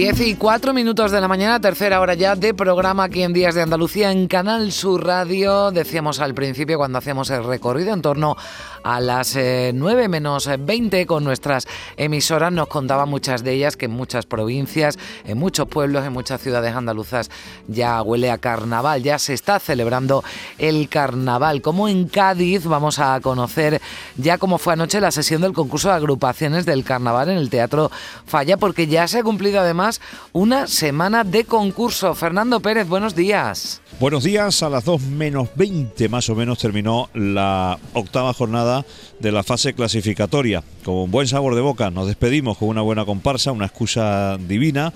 10 y 4 minutos de la mañana, tercera hora ya de programa aquí en Días de Andalucía en Canal Sur Radio. Decíamos al principio cuando hacíamos el recorrido en torno a las 9 eh, menos 20 con nuestras emisoras. Nos contaban muchas de ellas que en muchas provincias, en muchos pueblos, en muchas ciudades andaluzas ya huele a carnaval, ya se está celebrando el carnaval. Como en Cádiz vamos a conocer ya cómo fue anoche la sesión del concurso de agrupaciones del carnaval en el Teatro Falla, porque ya se ha cumplido además una semana de concurso. Fernando Pérez, buenos días. Buenos días, a las 2 menos 20 más o menos terminó la octava jornada de la fase clasificatoria. Con un buen sabor de boca nos despedimos con una buena comparsa, una excusa divina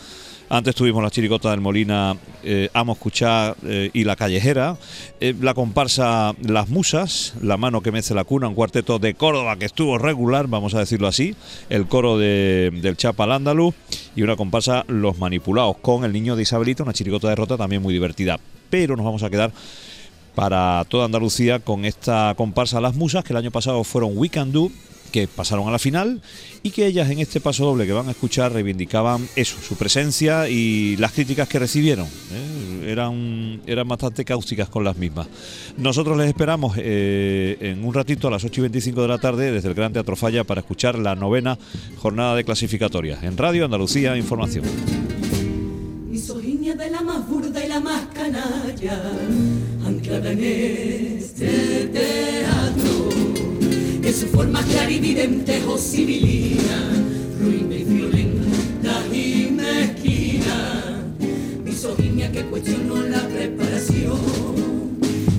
antes tuvimos la chiricota del Molina, eh, Amo Escuchar eh, y La Callejera. Eh, la comparsa Las Musas, La Mano que Mece la Cuna, un cuarteto de Córdoba que estuvo regular, vamos a decirlo así. El coro de, del Chapa Andaluz y una comparsa Los Manipulados con El Niño de Isabelita, una chiricota de rota también muy divertida. Pero nos vamos a quedar para toda Andalucía con esta comparsa Las Musas, que el año pasado fueron We Can Do que pasaron a la final y que ellas en este paso doble que van a escuchar reivindicaban eso, su presencia y las críticas que recibieron. ¿eh? Eran, eran bastante cáusticas con las mismas. Nosotros les esperamos eh, en un ratito a las 8 y 25 de la tarde desde el Gran Teatro Falla para escuchar la novena jornada de clasificatorias. En Radio Andalucía Información. de la más burda y la más canalla, anclada en este teatro que su forma clarividente posibilita ruina la preparación.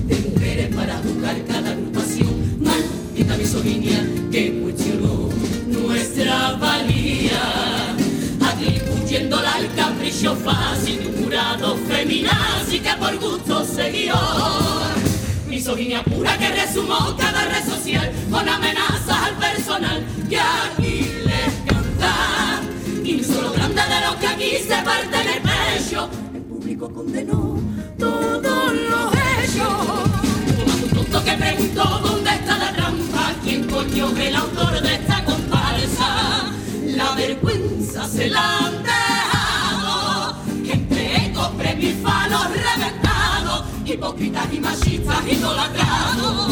De mujeres para juzgar cada agrupación, maldita misoginia que cuestionó nuestra valía, atribuyéndola al capricho fácil de un jurado feminaz y que por gusto se guió. Misoginia pura que resumó cada red social con amenazas al personal que aquí les canta. Y solo grande de lo que aquí se parte condenó todos los hechos. Como un tonto que preguntó dónde está la trampa, quién coño es el autor de esta comparsa. La vergüenza se la han dejado, premios y falos reventados hipócritas y machistas idolatrados.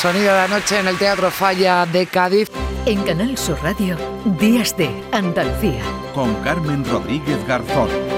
Sonido de la noche en el Teatro Falla de Cádiz. En Canal Sur Radio, Días de Andalucía. Con Carmen Rodríguez Garzón.